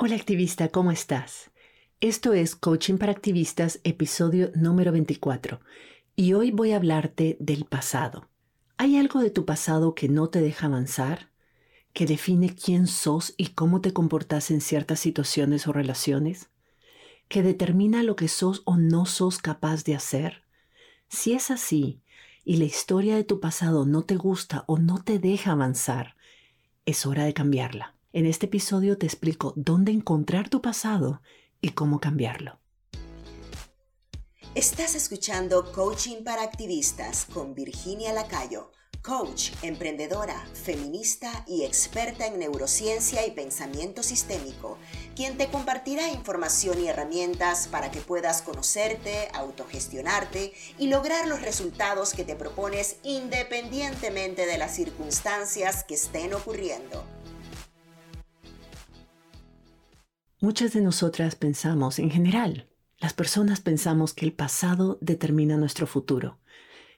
Hola activista, ¿cómo estás? Esto es Coaching para Activistas, episodio número 24, y hoy voy a hablarte del pasado. ¿Hay algo de tu pasado que no te deja avanzar? ¿Que define quién sos y cómo te comportas en ciertas situaciones o relaciones? ¿Que determina lo que sos o no sos capaz de hacer? Si es así, y la historia de tu pasado no te gusta o no te deja avanzar, es hora de cambiarla. En este episodio te explico dónde encontrar tu pasado y cómo cambiarlo. Estás escuchando Coaching para Activistas con Virginia Lacayo, coach, emprendedora, feminista y experta en neurociencia y pensamiento sistémico, quien te compartirá información y herramientas para que puedas conocerte, autogestionarte y lograr los resultados que te propones independientemente de las circunstancias que estén ocurriendo. Muchas de nosotras pensamos, en general, las personas pensamos que el pasado determina nuestro futuro,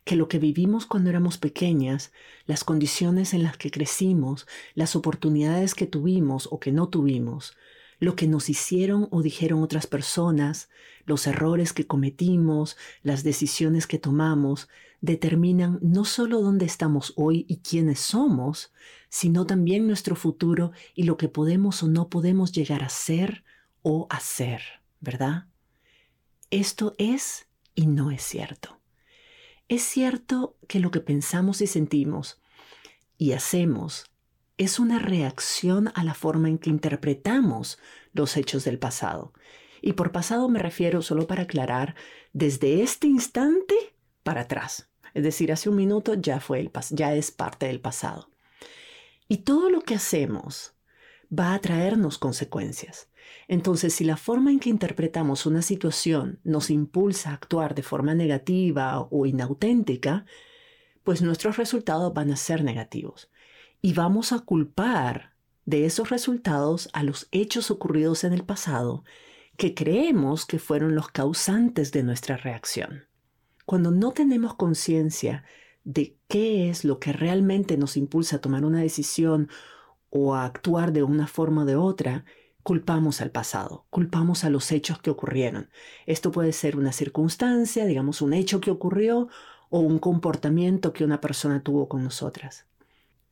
que lo que vivimos cuando éramos pequeñas, las condiciones en las que crecimos, las oportunidades que tuvimos o que no tuvimos, lo que nos hicieron o dijeron otras personas, los errores que cometimos, las decisiones que tomamos, determinan no solo dónde estamos hoy y quiénes somos, sino también nuestro futuro y lo que podemos o no podemos llegar a ser o hacer, ¿verdad? Esto es y no es cierto. Es cierto que lo que pensamos y sentimos y hacemos es una reacción a la forma en que interpretamos los hechos del pasado. Y por pasado me refiero, solo para aclarar, desde este instante para atrás. Es decir, hace un minuto ya fue el ya es parte del pasado. Y todo lo que hacemos va a traernos consecuencias. Entonces, si la forma en que interpretamos una situación nos impulsa a actuar de forma negativa o inauténtica, pues nuestros resultados van a ser negativos. Y vamos a culpar de esos resultados a los hechos ocurridos en el pasado que creemos que fueron los causantes de nuestra reacción. Cuando no tenemos conciencia de qué es lo que realmente nos impulsa a tomar una decisión o a actuar de una forma o de otra, culpamos al pasado, culpamos a los hechos que ocurrieron. Esto puede ser una circunstancia, digamos un hecho que ocurrió o un comportamiento que una persona tuvo con nosotras.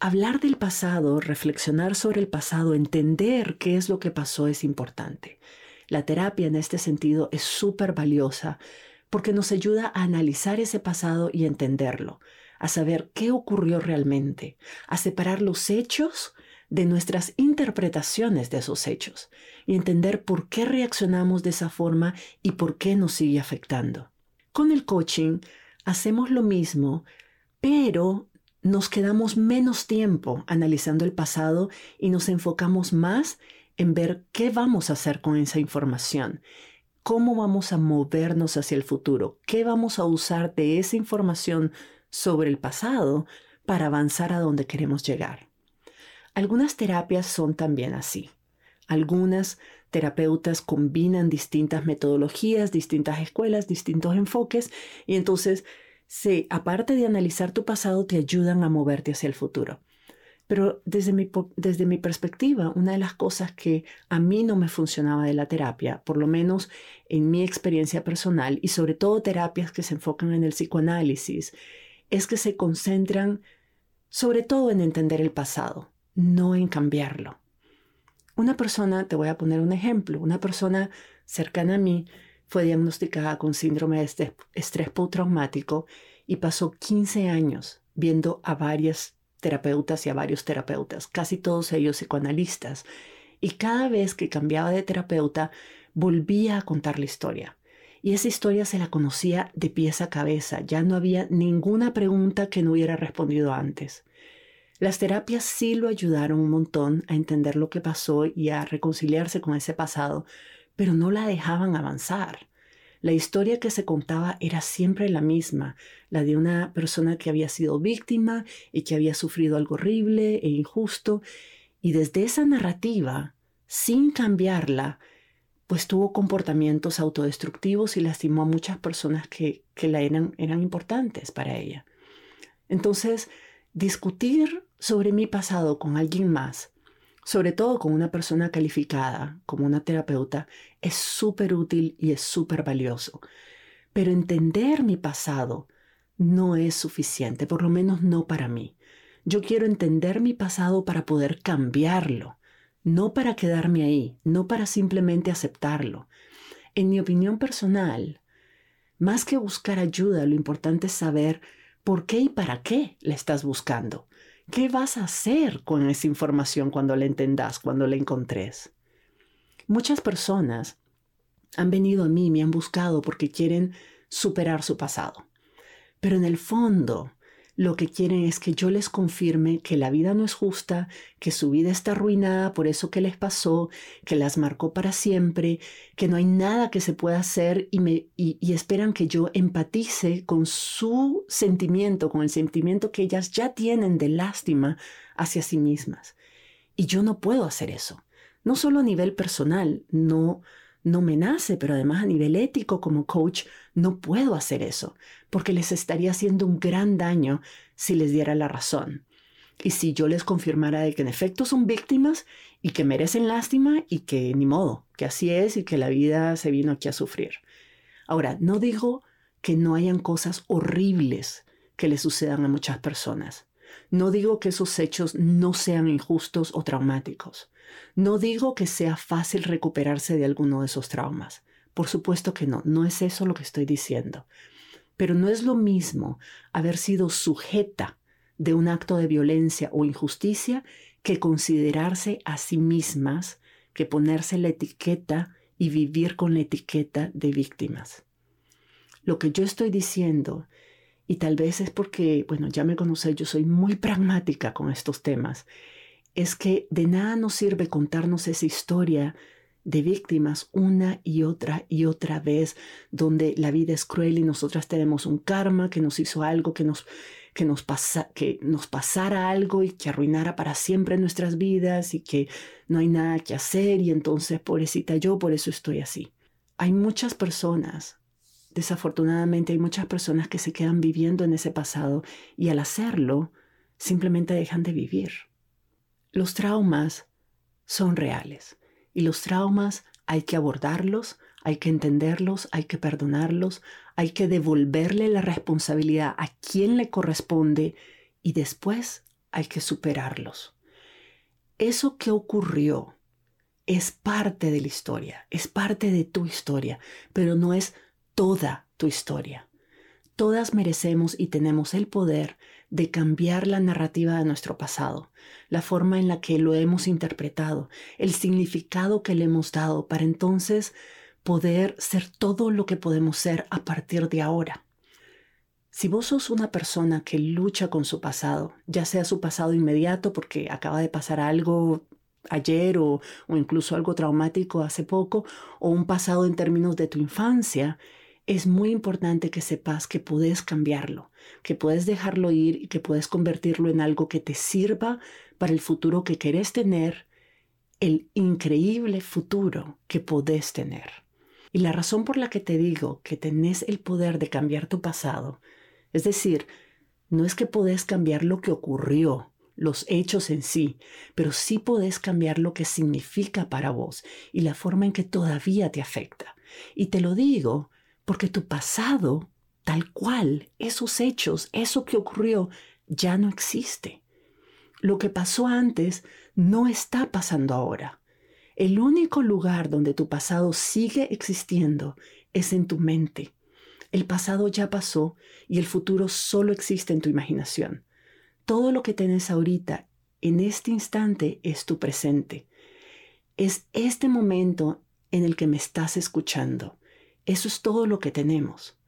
Hablar del pasado, reflexionar sobre el pasado, entender qué es lo que pasó es importante. La terapia en este sentido es súper valiosa porque nos ayuda a analizar ese pasado y entenderlo, a saber qué ocurrió realmente, a separar los hechos de nuestras interpretaciones de esos hechos y entender por qué reaccionamos de esa forma y por qué nos sigue afectando. Con el coaching hacemos lo mismo, pero nos quedamos menos tiempo analizando el pasado y nos enfocamos más en ver qué vamos a hacer con esa información cómo vamos a movernos hacia el futuro, qué vamos a usar de esa información sobre el pasado para avanzar a donde queremos llegar. Algunas terapias son también así. Algunas terapeutas combinan distintas metodologías, distintas escuelas, distintos enfoques y entonces, se, aparte de analizar tu pasado, te ayudan a moverte hacia el futuro. Pero desde mi, desde mi perspectiva, una de las cosas que a mí no me funcionaba de la terapia, por lo menos en mi experiencia personal, y sobre todo terapias que se enfocan en el psicoanálisis, es que se concentran sobre todo en entender el pasado, no en cambiarlo. Una persona, te voy a poner un ejemplo, una persona cercana a mí fue diagnosticada con síndrome de estrés postraumático y pasó 15 años viendo a varias terapeutas y a varios terapeutas, casi todos ellos psicoanalistas, y cada vez que cambiaba de terapeuta volvía a contar la historia. Y esa historia se la conocía de pies a cabeza, ya no había ninguna pregunta que no hubiera respondido antes. Las terapias sí lo ayudaron un montón a entender lo que pasó y a reconciliarse con ese pasado, pero no la dejaban avanzar. La historia que se contaba era siempre la misma, la de una persona que había sido víctima y que había sufrido algo horrible e injusto, y desde esa narrativa, sin cambiarla, pues tuvo comportamientos autodestructivos y lastimó a muchas personas que, que la eran, eran importantes para ella. Entonces, discutir sobre mi pasado con alguien más sobre todo con una persona calificada como una terapeuta, es súper útil y es súper valioso. Pero entender mi pasado no es suficiente, por lo menos no para mí. Yo quiero entender mi pasado para poder cambiarlo, no para quedarme ahí, no para simplemente aceptarlo. En mi opinión personal, más que buscar ayuda, lo importante es saber por qué y para qué la estás buscando. ¿Qué vas a hacer con esa información cuando la entendas, cuando la encontres? Muchas personas han venido a mí, me han buscado porque quieren superar su pasado. Pero en el fondo, lo que quieren es que yo les confirme que la vida no es justa, que su vida está arruinada por eso que les pasó, que las marcó para siempre, que no hay nada que se pueda hacer y, me, y, esperan que yo empatice con su sentimiento, con el sentimiento que ellas ya tienen de lástima hacia sí mismas. Y yo no puedo hacer eso. No solo a nivel personal, no, no me nace, pero además a nivel ético como coach no puedo hacer eso, porque les estaría haciendo un gran daño si les diera la razón. Y si yo les confirmara de que en efecto son víctimas y que merecen lástima y que ni modo, que así es y que la vida se vino aquí a sufrir. Ahora, no digo que no hayan cosas horribles que le sucedan a muchas personas. No digo que esos hechos no sean injustos o traumáticos. No digo que sea fácil recuperarse de alguno de esos traumas. Por supuesto que no, no es eso lo que estoy diciendo. Pero no es lo mismo haber sido sujeta de un acto de violencia o injusticia que considerarse a sí mismas, que ponerse la etiqueta y vivir con la etiqueta de víctimas. Lo que yo estoy diciendo, y tal vez es porque, bueno, ya me conocéis, yo soy muy pragmática con estos temas, es que de nada nos sirve contarnos esa historia de víctimas una y otra y otra vez, donde la vida es cruel y nosotras tenemos un karma que nos hizo algo, que nos, que nos, pasa, que nos pasara algo y que arruinara para siempre nuestras vidas y que no hay nada que hacer y entonces, pobrecita yo, por eso estoy así. Hay muchas personas, desafortunadamente hay muchas personas que se quedan viviendo en ese pasado y al hacerlo simplemente dejan de vivir. Los traumas son reales y los traumas hay que abordarlos, hay que entenderlos, hay que perdonarlos, hay que devolverle la responsabilidad a quien le corresponde y después hay que superarlos. Eso que ocurrió es parte de la historia, es parte de tu historia, pero no es toda tu historia. Todas merecemos y tenemos el poder de cambiar la narrativa de nuestro pasado, la forma en la que lo hemos interpretado, el significado que le hemos dado para entonces poder ser todo lo que podemos ser a partir de ahora. Si vos sos una persona que lucha con su pasado, ya sea su pasado inmediato porque acaba de pasar algo ayer o, o incluso algo traumático hace poco, o un pasado en términos de tu infancia, es muy importante que sepas que puedes cambiarlo, que puedes dejarlo ir y que puedes convertirlo en algo que te sirva para el futuro que querés tener, el increíble futuro que podés tener. Y la razón por la que te digo que tenés el poder de cambiar tu pasado, es decir, no es que podés cambiar lo que ocurrió, los hechos en sí, pero sí podés cambiar lo que significa para vos y la forma en que todavía te afecta. Y te lo digo porque tu pasado, tal cual, esos hechos, eso que ocurrió, ya no existe. Lo que pasó antes no está pasando ahora. El único lugar donde tu pasado sigue existiendo es en tu mente. El pasado ya pasó y el futuro solo existe en tu imaginación. Todo lo que tienes ahorita, en este instante, es tu presente. Es este momento en el que me estás escuchando. Eso es todo lo que tenemos.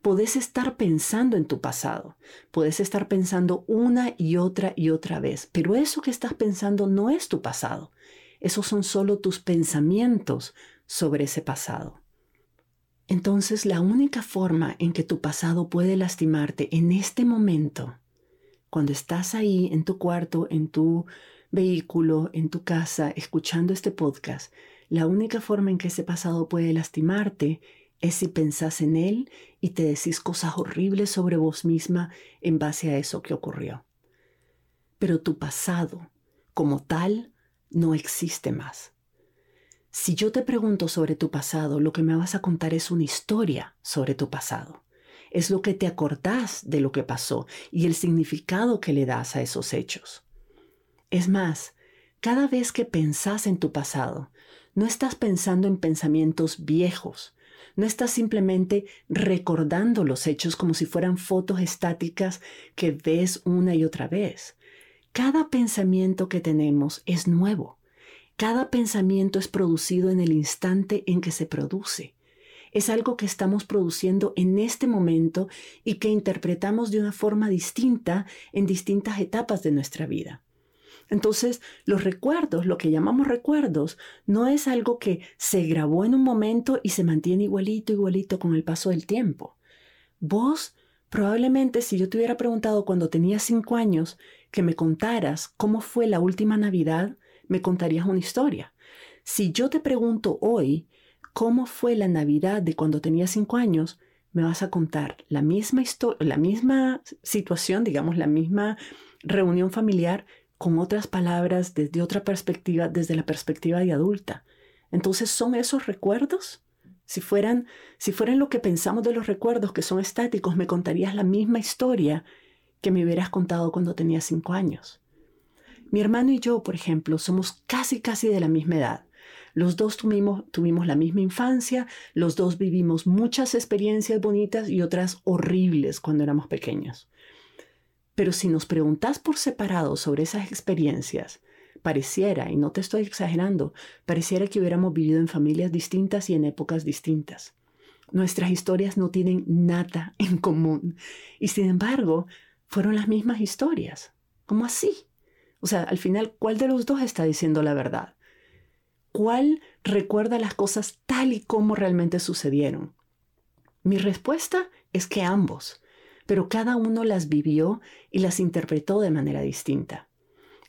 Podés estar pensando en tu pasado, puedes estar pensando una y otra y otra vez, pero eso que estás pensando no es tu pasado. Esos son solo tus pensamientos sobre ese pasado. Entonces la única forma en que tu pasado puede lastimarte en este momento, cuando estás ahí en tu cuarto, en tu vehículo, en tu casa, escuchando este podcast, la única forma en que ese pasado puede lastimarte es si pensás en él y te decís cosas horribles sobre vos misma en base a eso que ocurrió. Pero tu pasado, como tal, no existe más. Si yo te pregunto sobre tu pasado, lo que me vas a contar es una historia sobre tu pasado. Es lo que te acordás de lo que pasó y el significado que le das a esos hechos. Es más, cada vez que pensás en tu pasado, no estás pensando en pensamientos viejos, no estás simplemente recordando los hechos como si fueran fotos estáticas que ves una y otra vez. Cada pensamiento que tenemos es nuevo. Cada pensamiento es producido en el instante en que se produce. Es algo que estamos produciendo en este momento y que interpretamos de una forma distinta en distintas etapas de nuestra vida. Entonces, los recuerdos, lo que llamamos recuerdos, no es algo que se grabó en un momento y se mantiene igualito, igualito con el paso del tiempo. Vos, probablemente, si yo te hubiera preguntado cuando tenía cinco años que me contaras cómo fue la última Navidad, me contarías una historia. Si yo te pregunto hoy cómo fue la Navidad de cuando tenía cinco años, me vas a contar la misma, la misma situación, digamos, la misma reunión familiar, con otras palabras, desde otra perspectiva, desde la perspectiva de adulta. Entonces, ¿son esos recuerdos? Si fueran, si fueran lo que pensamos de los recuerdos que son estáticos, me contarías la misma historia que me hubieras contado cuando tenía cinco años. Mi hermano y yo, por ejemplo, somos casi, casi de la misma edad. Los dos tuvimos, tuvimos la misma infancia, los dos vivimos muchas experiencias bonitas y otras horribles cuando éramos pequeños. Pero si nos preguntas por separado sobre esas experiencias, pareciera, y no te estoy exagerando, pareciera que hubiéramos vivido en familias distintas y en épocas distintas. Nuestras historias no tienen nada en común y sin embargo fueron las mismas historias. ¿Cómo así? O sea, al final, ¿cuál de los dos está diciendo la verdad? ¿Cuál recuerda las cosas tal y como realmente sucedieron? Mi respuesta es que ambos pero cada uno las vivió y las interpretó de manera distinta.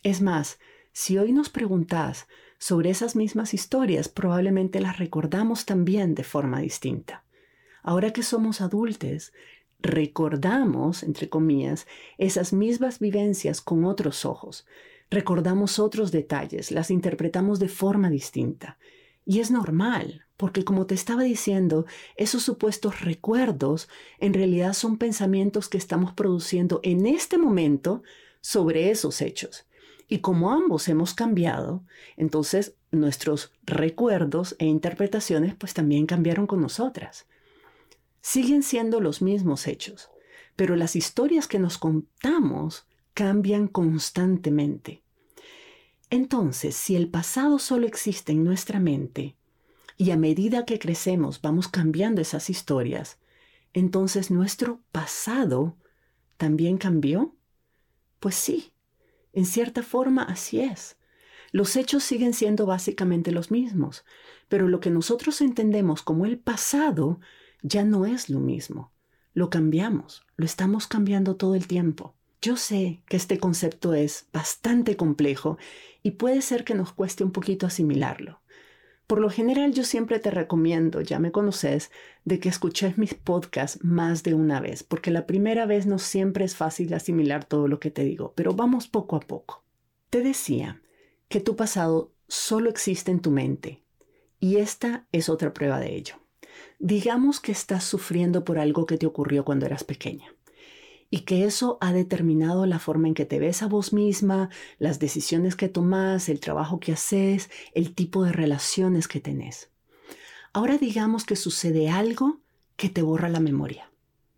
Es más, si hoy nos preguntás sobre esas mismas historias, probablemente las recordamos también de forma distinta. Ahora que somos adultos, recordamos, entre comillas, esas mismas vivencias con otros ojos, recordamos otros detalles, las interpretamos de forma distinta. Y es normal, porque como te estaba diciendo, esos supuestos recuerdos en realidad son pensamientos que estamos produciendo en este momento sobre esos hechos. Y como ambos hemos cambiado, entonces nuestros recuerdos e interpretaciones pues también cambiaron con nosotras. Siguen siendo los mismos hechos, pero las historias que nos contamos cambian constantemente. Entonces, si el pasado solo existe en nuestra mente y a medida que crecemos vamos cambiando esas historias, entonces nuestro pasado también cambió? Pues sí, en cierta forma así es. Los hechos siguen siendo básicamente los mismos, pero lo que nosotros entendemos como el pasado ya no es lo mismo. Lo cambiamos, lo estamos cambiando todo el tiempo. Yo sé que este concepto es bastante complejo y puede ser que nos cueste un poquito asimilarlo. Por lo general yo siempre te recomiendo, ya me conoces, de que escuches mis podcasts más de una vez, porque la primera vez no siempre es fácil asimilar todo lo que te digo, pero vamos poco a poco. Te decía que tu pasado solo existe en tu mente y esta es otra prueba de ello. Digamos que estás sufriendo por algo que te ocurrió cuando eras pequeña y que eso ha determinado la forma en que te ves a vos misma, las decisiones que tomas, el trabajo que haces, el tipo de relaciones que tenés. Ahora digamos que sucede algo que te borra la memoria.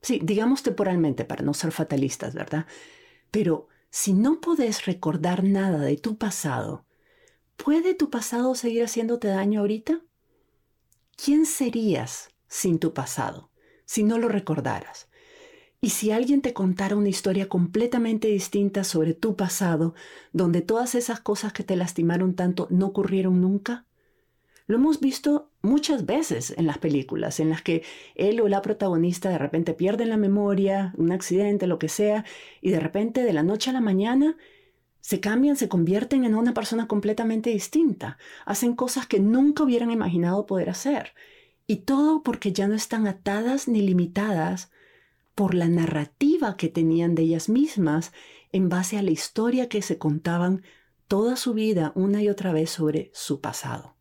Sí, digamos temporalmente para no ser fatalistas, ¿verdad? Pero si no podés recordar nada de tu pasado, ¿puede tu pasado seguir haciéndote daño ahorita? ¿Quién serías sin tu pasado si no lo recordaras? Y si alguien te contara una historia completamente distinta sobre tu pasado, donde todas esas cosas que te lastimaron tanto no ocurrieron nunca, lo hemos visto muchas veces en las películas, en las que él o la protagonista de repente pierden la memoria, un accidente, lo que sea, y de repente de la noche a la mañana se cambian, se convierten en una persona completamente distinta, hacen cosas que nunca hubieran imaginado poder hacer. Y todo porque ya no están atadas ni limitadas por la narrativa que tenían de ellas mismas en base a la historia que se contaban toda su vida una y otra vez sobre su pasado.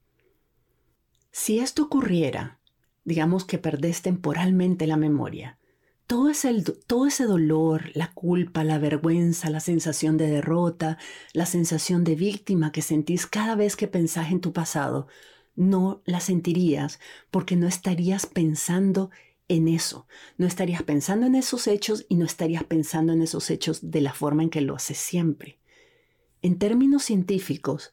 Si esto ocurriera, digamos que perdés temporalmente la memoria, todo ese, todo ese dolor, la culpa, la vergüenza, la sensación de derrota, la sensación de víctima que sentís cada vez que pensás en tu pasado, no la sentirías porque no estarías pensando en eso, no estarías pensando en esos hechos y no estarías pensando en esos hechos de la forma en que lo haces siempre. En términos científicos,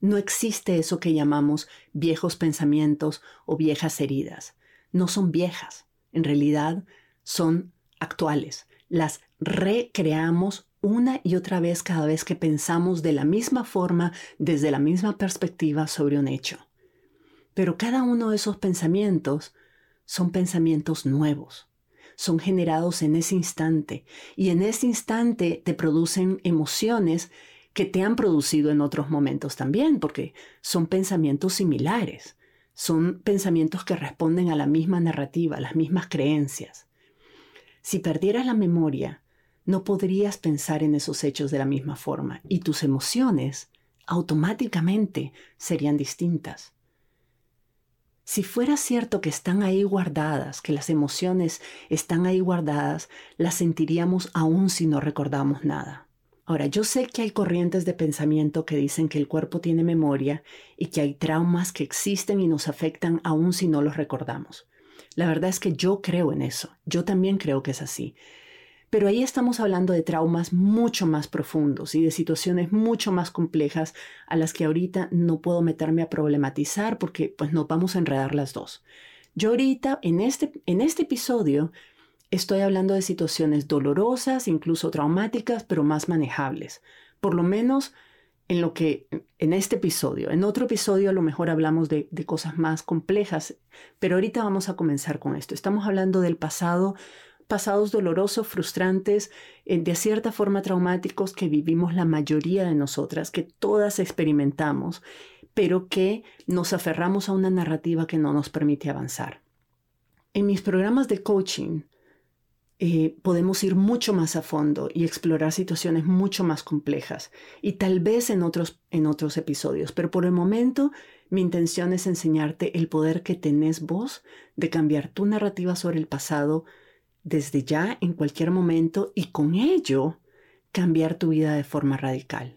no existe eso que llamamos viejos pensamientos o viejas heridas. No son viejas. En realidad, son actuales. Las recreamos una y otra vez cada vez que pensamos de la misma forma, desde la misma perspectiva sobre un hecho. Pero cada uno de esos pensamientos son pensamientos nuevos, son generados en ese instante y en ese instante te producen emociones que te han producido en otros momentos también, porque son pensamientos similares, son pensamientos que responden a la misma narrativa, a las mismas creencias. Si perdieras la memoria, no podrías pensar en esos hechos de la misma forma y tus emociones automáticamente serían distintas. Si fuera cierto que están ahí guardadas, que las emociones están ahí guardadas, las sentiríamos aún si no recordamos nada. Ahora, yo sé que hay corrientes de pensamiento que dicen que el cuerpo tiene memoria y que hay traumas que existen y nos afectan aún si no los recordamos. La verdad es que yo creo en eso, yo también creo que es así. Pero ahí estamos hablando de traumas mucho más profundos y de situaciones mucho más complejas a las que ahorita no puedo meterme a problematizar porque pues nos vamos a enredar las dos. Yo ahorita en este, en este episodio estoy hablando de situaciones dolorosas, incluso traumáticas, pero más manejables. Por lo menos en lo que en este episodio. En otro episodio a lo mejor hablamos de, cosas más complejas, pero ahorita vamos a comenzar con esto. Estamos hablando del pasado, pasados dolorosos, frustrantes, eh, de cierta forma traumáticos que vivimos la mayoría de nosotras, que todas experimentamos, pero que nos aferramos a una narrativa que no nos permite avanzar. En mis programas de coaching, eh, podemos ir mucho más a fondo y explorar situaciones mucho más complejas y tal vez en otros, en otros episodios, pero por el momento mi intención es enseñarte el poder que tenés vos de cambiar tu narrativa sobre el pasado desde ya en cualquier momento y con ello cambiar tu vida de forma radical.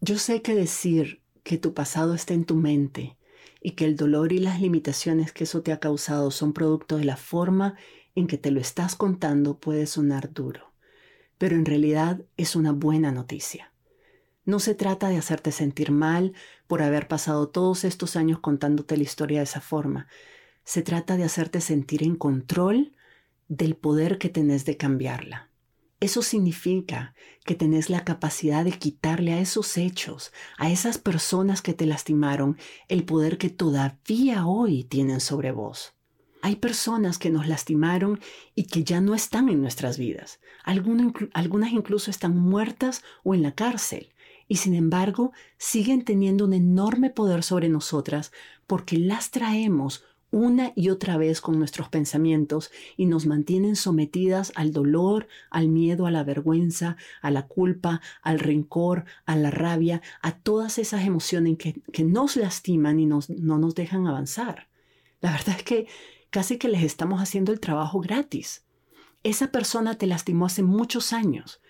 Yo sé que decir que tu pasado está en tu mente y que el dolor y las limitaciones que eso te ha causado son producto de la forma en que te lo estás contando puede sonar duro, pero en realidad es una buena noticia. No se trata de hacerte sentir mal por haber pasado todos estos años contándote la historia de esa forma. Se trata de hacerte sentir en control del poder que tenés de cambiarla. Eso significa que tenés la capacidad de quitarle a esos hechos, a esas personas que te lastimaron, el poder que todavía hoy tienen sobre vos. Hay personas que nos lastimaron y que ya no están en nuestras vidas. Algunas, incluso están muertas o en la cárcel. Y sin embargo, siguen teniendo un enorme poder sobre nosotras porque las traemos una y otra vez con nuestros pensamientos y nos mantienen sometidas al dolor, al miedo, a la vergüenza, a la culpa, al rencor, a la rabia, a todas esas emociones que, nos lastiman y no nos dejan avanzar. La verdad es que casi que les estamos haciendo el trabajo gratis. Esa persona te lastimó hace muchos años,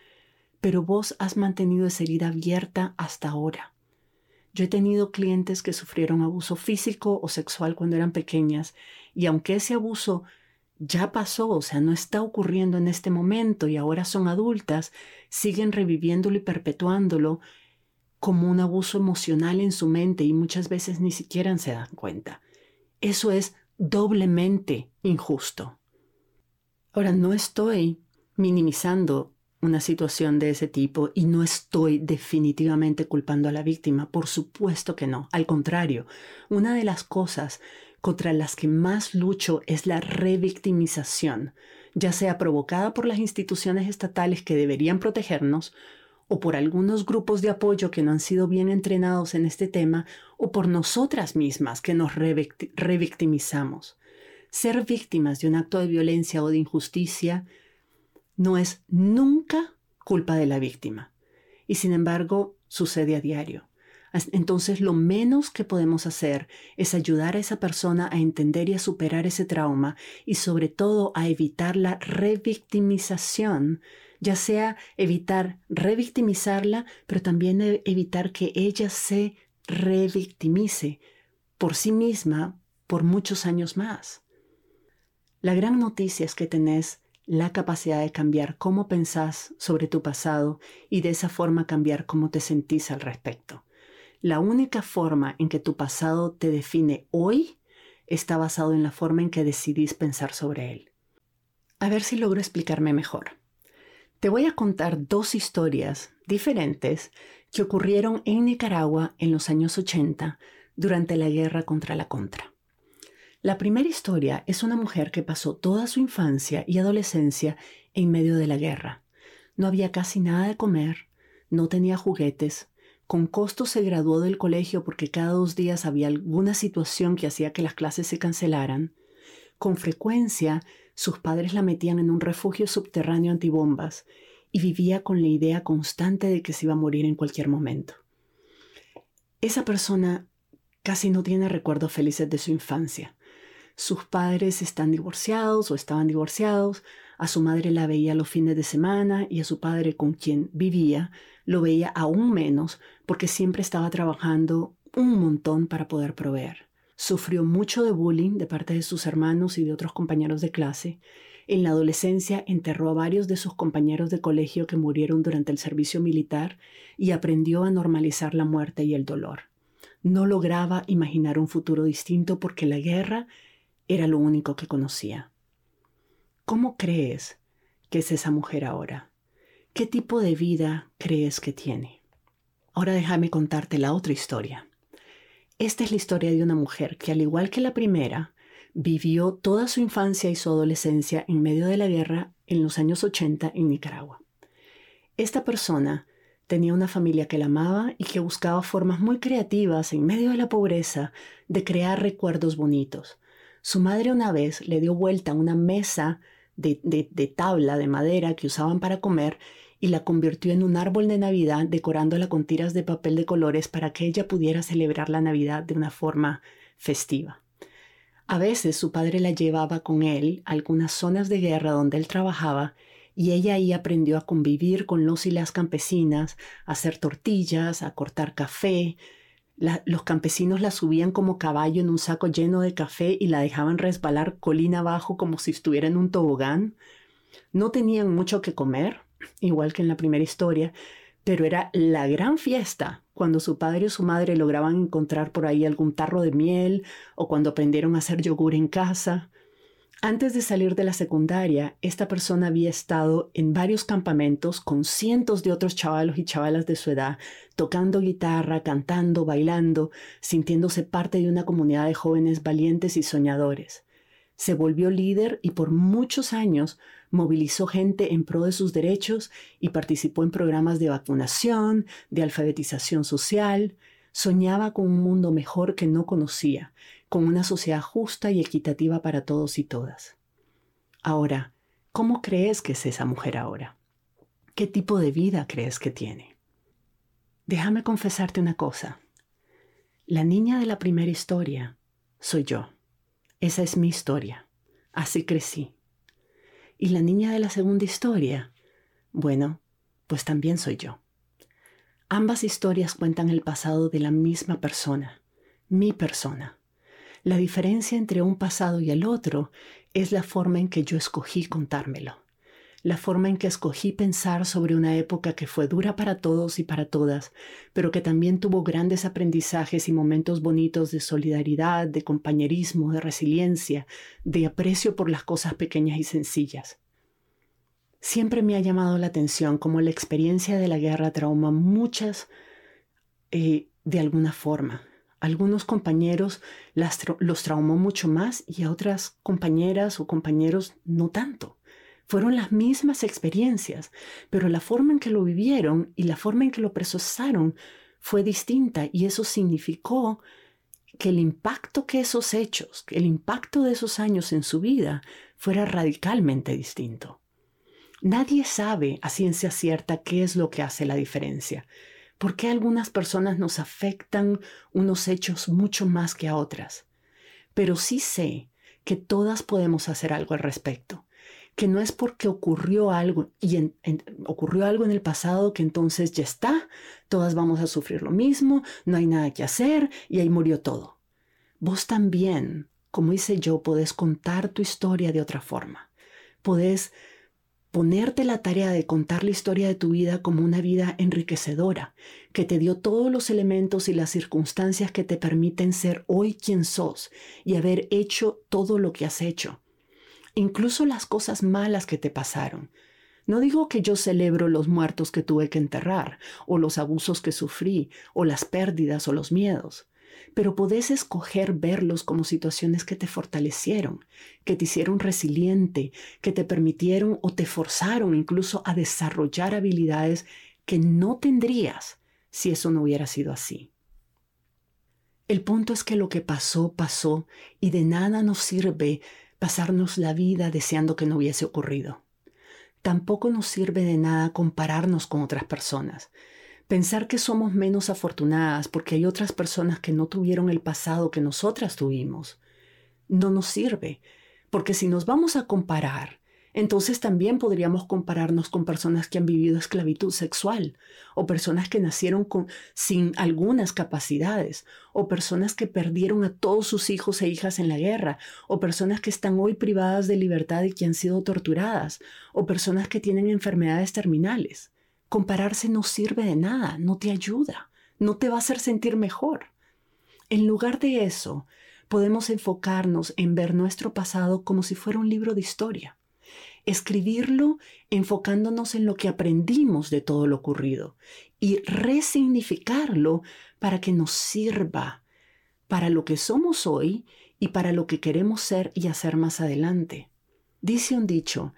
pero vos has mantenido esa herida abierta hasta ahora. Yo he tenido clientes que sufrieron abuso físico o sexual cuando eran pequeñas y aunque ese abuso ya pasó, o sea, no está ocurriendo en este momento y ahora son adultas, siguen reviviéndolo y perpetuándolo como un abuso emocional en su mente y muchas veces ni siquiera se dan cuenta. Eso es doblemente injusto. Ahora, no estoy minimizando una situación de ese tipo y no estoy definitivamente culpando a la víctima, por supuesto que no, al contrario, una de las cosas contra las que más lucho es la revictimización, ya sea provocada por las instituciones estatales que deberían protegernos o por algunos grupos de apoyo que no han sido bien entrenados en este tema, o por nosotras mismas que nos revictimizamos. Ser víctimas de un acto de violencia o de injusticia no es nunca culpa de la víctima. Y sin embargo, sucede a diario. Entonces lo menos que podemos hacer es ayudar a esa persona a entender y a superar ese trauma y sobre todo a evitar la revictimización, ya sea evitar revictimizarla, pero también e-, evitar que ella se revictimice por sí misma por muchos años más. La gran noticia es que tenés la capacidad de cambiar cómo pensás sobre tu pasado y de esa forma cambiar cómo te sentís al respecto. La única forma en que tu pasado te define hoy está basado en la forma en que decidís pensar sobre él. A ver si logro explicarme mejor. Te voy a contar dos historias diferentes que ocurrieron en Nicaragua en los años 80 durante la guerra contra la Contra. La primera historia es una mujer que pasó toda su infancia y adolescencia en medio de la guerra. No había casi nada de comer, no tenía juguetes, con costo se graduó del colegio porque cada dos días había alguna situación que hacía que las clases se cancelaran. Con frecuencia, sus padres la metían en un refugio subterráneo antibombas y vivía con la idea constante de que se iba a morir en cualquier momento. Esa persona casi no tiene recuerdos felices de su infancia. Sus padres están divorciados o estaban divorciados, a su madre la veía los fines de semana y a su padre con quien vivía lo veía aún menos porque siempre estaba trabajando un montón para poder proveer. Sufrió mucho de bullying de parte de sus hermanos y de otros compañeros de clase. En la adolescencia enterró a varios de sus compañeros de colegio que murieron durante el servicio militar y aprendió a normalizar la muerte y el dolor. No lograba imaginar un futuro distinto porque la guerra era lo único que conocía. ¿Cómo crees que es esa mujer ahora? ¿Qué tipo de vida crees que tiene? Ahora déjame contarte la otra historia. Esta es la historia de una mujer que, al igual que la primera, vivió toda su infancia y su adolescencia en medio de la guerra en los años 80 en Nicaragua. Esta persona tenía una familia que la amaba y que buscaba formas muy creativas en medio de la pobreza de crear recuerdos bonitos. Su madre una vez le dio vuelta a una mesa de, de tabla de madera que usaban para comer y la convirtió en un árbol de Navidad decorándola con tiras de papel de colores para que ella pudiera celebrar la Navidad de una forma festiva. A veces su padre la llevaba con él a algunas zonas de guerra donde él trabajaba y ella ahí aprendió a convivir con los y las campesinas, a hacer tortillas, a cortar café. Los campesinos la subían como caballo en un saco lleno de café y la dejaban resbalar colina abajo como si estuviera en un tobogán. No tenían mucho que comer, igual que en la primera historia, pero era la gran fiesta cuando su padre o su madre lograban encontrar por ahí algún tarro de miel o cuando aprendieron a hacer yogur en casa. Antes de salir de la secundaria, esta persona había estado en varios campamentos con cientos de otros chavalos y chavalas de su edad, tocando guitarra, cantando, bailando, sintiéndose parte de una comunidad de jóvenes valientes y soñadores. Se volvió líder y por muchos años movilizó gente en pro de sus derechos y participó en programas de vacunación, de alfabetización social. Soñaba con un mundo mejor que no conocía, con una sociedad justa y equitativa para todos y todas. Ahora, ¿cómo crees que es esa mujer ahora? ¿Qué tipo de vida crees que tiene? Déjame confesarte una cosa. La niña de la primera historia soy yo. Esa es mi historia. Así crecí. ¿Y la niña de la segunda historia? Bueno, pues también soy yo. Ambas historias cuentan el pasado de la misma persona, mi persona. La diferencia entre un pasado y el otro es la forma en que yo escogí contármelo, la forma en que escogí pensar sobre una época que fue dura para todos y para todas, pero que también tuvo grandes aprendizajes y momentos bonitos de solidaridad, de compañerismo, de resiliencia, de aprecio por las cosas pequeñas y sencillas. Siempre me ha llamado la atención cómo la experiencia de la guerra trauma muchas eh, de alguna forma. Algunos compañeros los traumó mucho más y a otras compañeras o compañeros no tanto. Fueron las mismas experiencias, pero la forma en que lo vivieron y la forma en que lo procesaron fue distinta y eso significó que el impacto que esos hechos, el impacto de esos años en su vida fuera radicalmente distinto. Nadie sabe a ciencia cierta qué es lo que hace la diferencia, ¿Por qué algunas personas nos afectan unos hechos mucho más que a otras? Pero sí sé que todas podemos hacer algo al respecto, que no es porque ocurrió algo y ocurrió algo en el pasado que entonces ya está, todas vamos a sufrir lo mismo, no hay nada que hacer y ahí murió todo. Vos también, como hice yo, podés contar tu historia de otra forma. Podés ponerte la tarea de contar la historia de tu vida como una vida enriquecedora, que te dio todos los elementos y las circunstancias que te permiten ser hoy quien sos y haber hecho todo lo que has hecho, incluso las cosas malas que te pasaron. No digo que yo celebro los muertos que tuve que enterrar, o los abusos que sufrí, o las pérdidas o los miedos pero podés escoger verlos como situaciones que te fortalecieron, que te hicieron resiliente, que te permitieron o te forzaron incluso a desarrollar habilidades que no tendrías si eso no hubiera sido así. El punto es que lo que pasó, pasó y de nada nos sirve pasarnos la vida deseando que no hubiese ocurrido. Tampoco nos sirve de nada compararnos con otras personas, Pensar que somos menos afortunadas porque hay otras personas que no tuvieron el pasado que nosotras tuvimos, no nos sirve, porque si nos vamos a comparar, entonces también podríamos compararnos con personas que han vivido esclavitud sexual, o personas que nacieron sin algunas capacidades, o personas que perdieron a todos sus hijos e hijas en la guerra, o personas que están hoy privadas de libertad y que han sido torturadas, o personas que tienen enfermedades terminales. Compararse no sirve de nada, no te ayuda, no te va a hacer sentir mejor. En lugar de eso, podemos enfocarnos en ver nuestro pasado como si fuera un libro de historia. Escribirlo enfocándonos en lo que aprendimos de todo lo ocurrido y resignificarlo para que nos sirva para lo que somos hoy y para lo que queremos ser y hacer más adelante. Dice un dicho,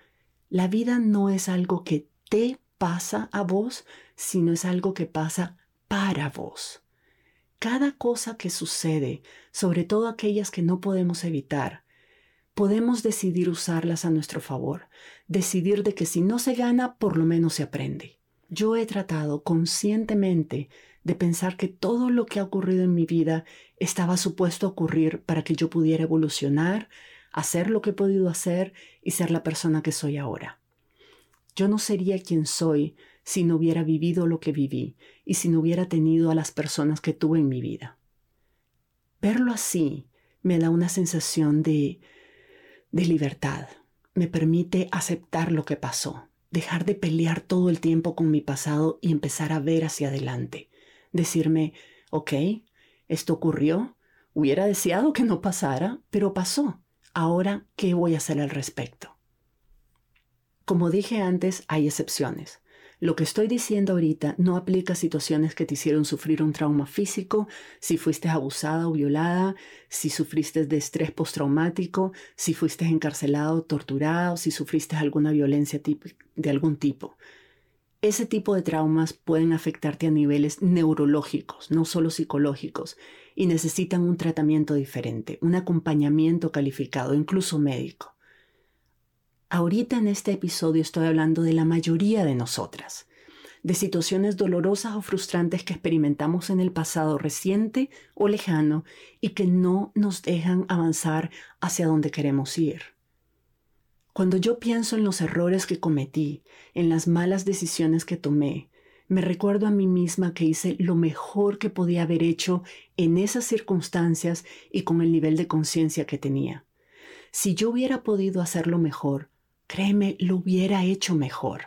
la vida no es algo que te pasa a vos, sino es algo que pasa para vos. Cada cosa que sucede, sobre todo aquellas que no podemos evitar, podemos decidir usarlas a nuestro favor, decidir de que si no se gana, por lo menos se aprende. Yo he tratado conscientemente de pensar que todo lo que ha ocurrido en mi vida estaba supuesto a ocurrir para que yo pudiera evolucionar, hacer lo que he podido hacer y ser la persona que soy ahora. Yo no sería quien soy si no hubiera vivido lo que viví y si no hubiera tenido a las personas que tuve en mi vida. Verlo así me da una sensación de, de libertad. Me permite aceptar lo que pasó, dejar de pelear todo el tiempo con mi pasado y empezar a ver hacia adelante. Decirme, ok, esto ocurrió, hubiera deseado que no pasara, pero pasó. Ahora, ¿qué voy a hacer al respecto? Como dije antes, hay excepciones. Lo que estoy diciendo ahorita no aplica a situaciones que te hicieron sufrir un trauma físico, si fuiste abusada o violada, si sufriste de estrés postraumático, si fuiste encarcelado torturado, si sufriste alguna violencia de algún tipo. Ese tipo de traumas pueden afectarte a niveles neurológicos, no solo psicológicos, y necesitan un tratamiento diferente, un acompañamiento calificado, incluso médico. Ahorita en este episodio estoy hablando de la mayoría de nosotras, de situaciones dolorosas o frustrantes que experimentamos en el pasado reciente o lejano y que no nos dejan avanzar hacia donde queremos ir. Cuando yo pienso en los errores que cometí, en las malas decisiones que tomé, me recuerdo a mí misma que hice lo mejor que podía haber hecho en esas circunstancias y con el nivel de conciencia que tenía. Si yo hubiera podido hacerlo mejor, Créeme, lo hubiera hecho mejor.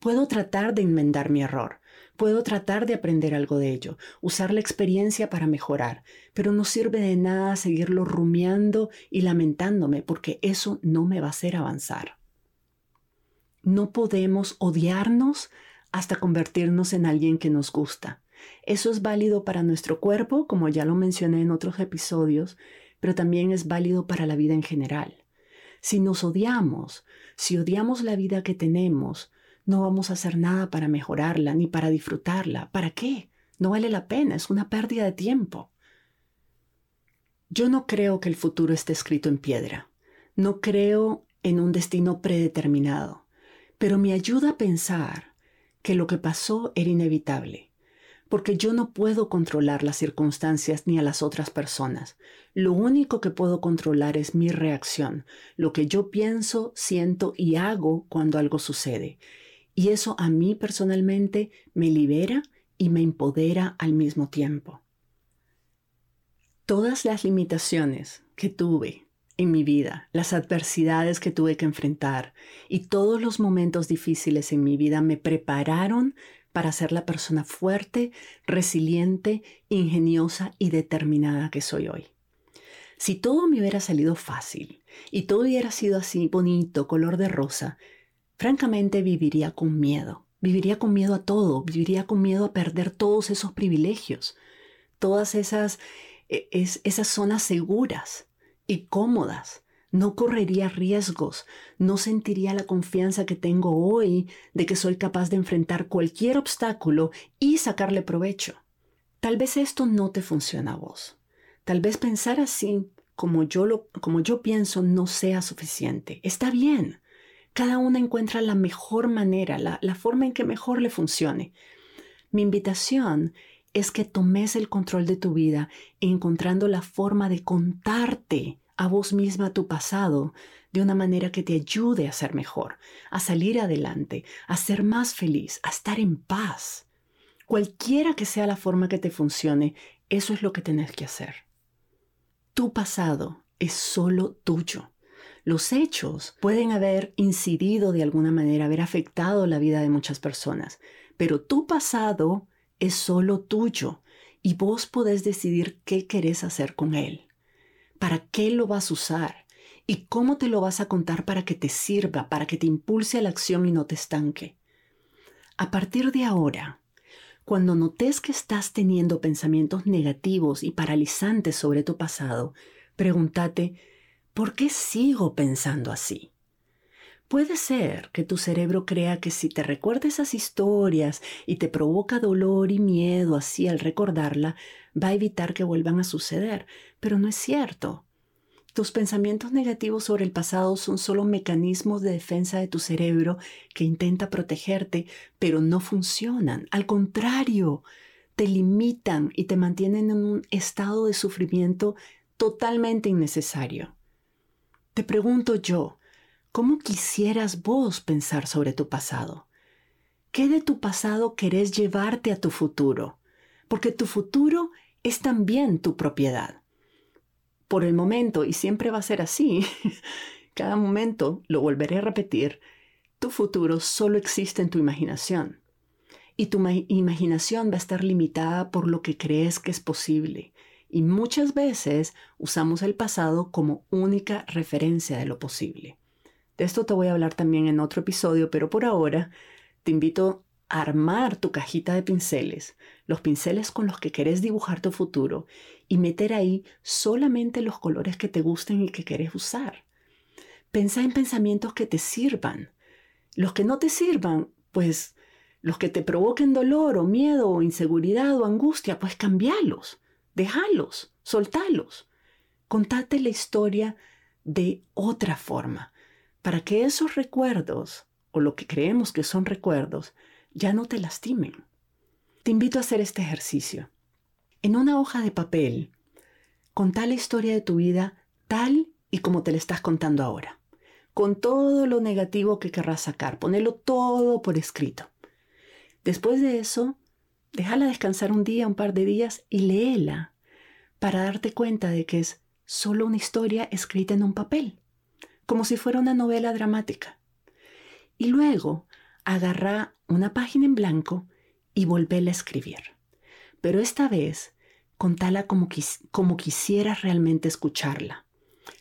Puedo tratar de enmendar mi error, puedo tratar de aprender algo de ello, usar la experiencia para mejorar, pero no sirve de nada seguirlo rumiando y lamentándome porque eso no me va a hacer avanzar. No podemos odiarnos hasta convertirnos en alguien que nos gusta. Eso es válido para nuestro cuerpo, como ya lo mencioné en otros episodios, pero también es válido para la vida en general. Si nos odiamos, si odiamos la vida que tenemos, no vamos a hacer nada para mejorarla ni para disfrutarla. ¿Para qué? No vale la pena, es una pérdida de tiempo. Yo no creo que el futuro esté escrito en piedra. No creo en un destino predeterminado, pero me ayuda a pensar que lo que pasó era inevitable. Porque yo no puedo controlar las circunstancias ni a las otras personas. Lo único que puedo controlar es mi reacción, lo que yo pienso, siento y hago cuando algo sucede. Y eso a mí personalmente me libera y me empodera al mismo tiempo. Todas las limitaciones que tuve en mi vida, las adversidades que tuve que enfrentar y todos los momentos difíciles en mi vida me prepararon para ser la persona fuerte, resiliente, ingeniosa y determinada que soy hoy. Si todo me hubiera salido fácil y todo hubiera sido así bonito, color de rosa, francamente viviría con miedo. Viviría con miedo a todo, viviría con miedo a perder todos esos privilegios, todas esas, e, esas zonas seguras y cómodas. No correría riesgos, no sentiría la confianza que tengo hoy de que soy capaz de enfrentar cualquier obstáculo y sacarle provecho. Tal vez esto no te funciona a vos. Tal vez pensar así como yo, lo, como yo pienso no sea suficiente. Está bien. Cada una encuentra la mejor manera, la, la forma en que mejor le funcione. Mi invitación es que tomes el control de tu vida encontrando la forma de contarte a vos misma tu pasado de una manera que te ayude a ser mejor, a salir adelante, a ser más feliz, a estar en paz. Cualquiera que sea la forma que te funcione, eso es lo que tenés que hacer. Tu pasado es solo tuyo. Los hechos pueden haber incidido de alguna manera, haber afectado la vida de muchas personas, pero tu pasado es solo tuyo y vos podés decidir qué querés hacer con él para qué lo vas a usar y cómo te lo vas a contar para que te sirva, para que te impulse a la acción y no te estanque. A partir de ahora, cuando notes que estás teniendo pensamientos negativos y paralizantes sobre tu pasado, pregúntate, ¿por qué sigo pensando así? Puede ser que tu cerebro crea que si te recuerda esas historias y te provoca dolor y miedo así al recordarla, va a evitar que vuelvan a suceder, pero no es cierto. Tus pensamientos negativos sobre el pasado son solo mecanismos de defensa de tu cerebro que intenta protegerte, pero no funcionan. Al contrario, te limitan y te mantienen en un estado de sufrimiento totalmente innecesario. Te pregunto yo, ¿Cómo quisieras vos pensar sobre tu pasado? ¿Qué de tu pasado querés llevarte a tu futuro? Porque tu futuro es también tu propiedad. Por el momento, y siempre va a ser así, cada momento, lo volveré a repetir, tu futuro solo existe en tu imaginación. Y tu imaginación va a estar limitada por lo que crees que es posible. Y muchas veces usamos el pasado como única referencia de lo posible. De esto te voy a hablar también en otro episodio, pero por ahora te invito a armar tu cajita de pinceles, los pinceles con los que querés dibujar tu futuro y meter ahí solamente los colores que te gusten y que querés usar. Pensa en pensamientos que te sirvan. Los que no te sirvan, pues los que te provoquen dolor o miedo o inseguridad o angustia, pues cambialos, déjalos, soltalos. Contate la historia de otra forma para que esos recuerdos, o lo que creemos que son recuerdos, ya no te lastimen. Te invito a hacer este ejercicio. En una hoja de papel, contá la historia de tu vida tal y como te la estás contando ahora, con todo lo negativo que querrás sacar, ponelo todo por escrito. Después de eso, déjala descansar un día, un par de días y léela para darte cuenta de que es solo una historia escrita en un papel como si fuera una novela dramática. Y luego agarra una página en blanco y volvéla a escribir. Pero esta vez contala como, como quisieras realmente escucharla.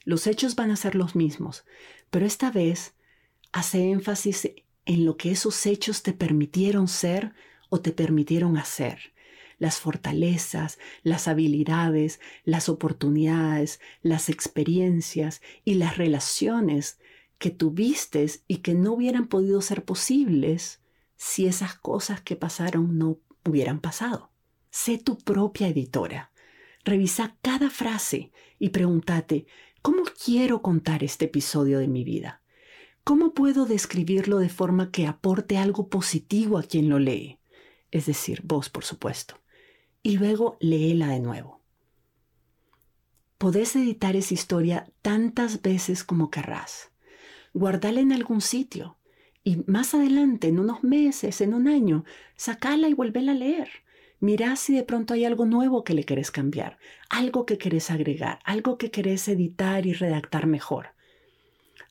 Los hechos van a ser los mismos, pero esta vez hace énfasis en lo que esos hechos te permitieron ser o te permitieron hacer las fortalezas, las habilidades, las oportunidades, las experiencias y las relaciones que tuviste y que no hubieran podido ser posibles si esas cosas que pasaron no hubieran pasado. Sé tu propia editora. Revisa cada frase y pregúntate, ¿cómo quiero contar este episodio de mi vida? ¿Cómo puedo describirlo de forma que aporte algo positivo a quien lo lee? es decir, vos por supuesto, y luego léela de nuevo. Podés editar esa historia tantas veces como querrás. Guardala en algún sitio y más adelante, en unos meses, en un año, sacala y vuélvela a leer. Mirá si de pronto hay algo nuevo que le querés cambiar, algo que querés agregar, algo que querés editar y redactar mejor.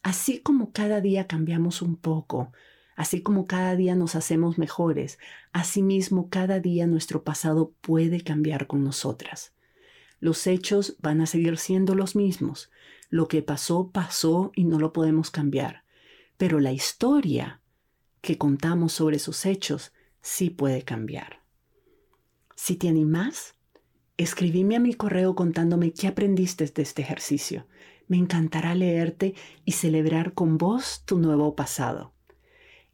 Así como cada día cambiamos un poco, así como cada día nos hacemos mejores, asimismo cada día nuestro pasado puede cambiar con nosotras. Los hechos van a seguir siendo los mismos. Lo que pasó, pasó y no lo podemos cambiar. Pero la historia que contamos sobre esos hechos sí puede cambiar. Si te animás, escribime a mi correo contándome qué aprendiste de este ejercicio. Me encantará leerte y celebrar con vos tu nuevo pasado.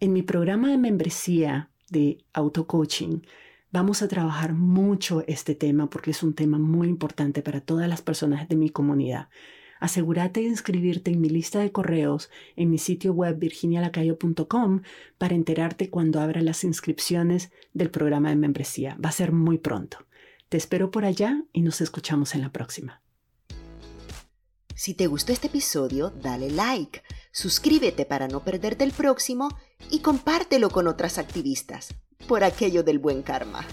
En mi programa de membresía de auto-coaching vamos a trabajar mucho este tema porque es un tema muy importante para todas las personas de mi comunidad. Asegúrate de inscribirte en mi lista de correos en mi sitio web virginialacayo.com para enterarte cuando abra las inscripciones del programa de membresía. Va a ser muy pronto. Te espero por allá y nos escuchamos en la próxima. Si te gustó este episodio, dale like, suscríbete para no perderte el próximo y compártelo con otras activistas, por aquello del buen karma.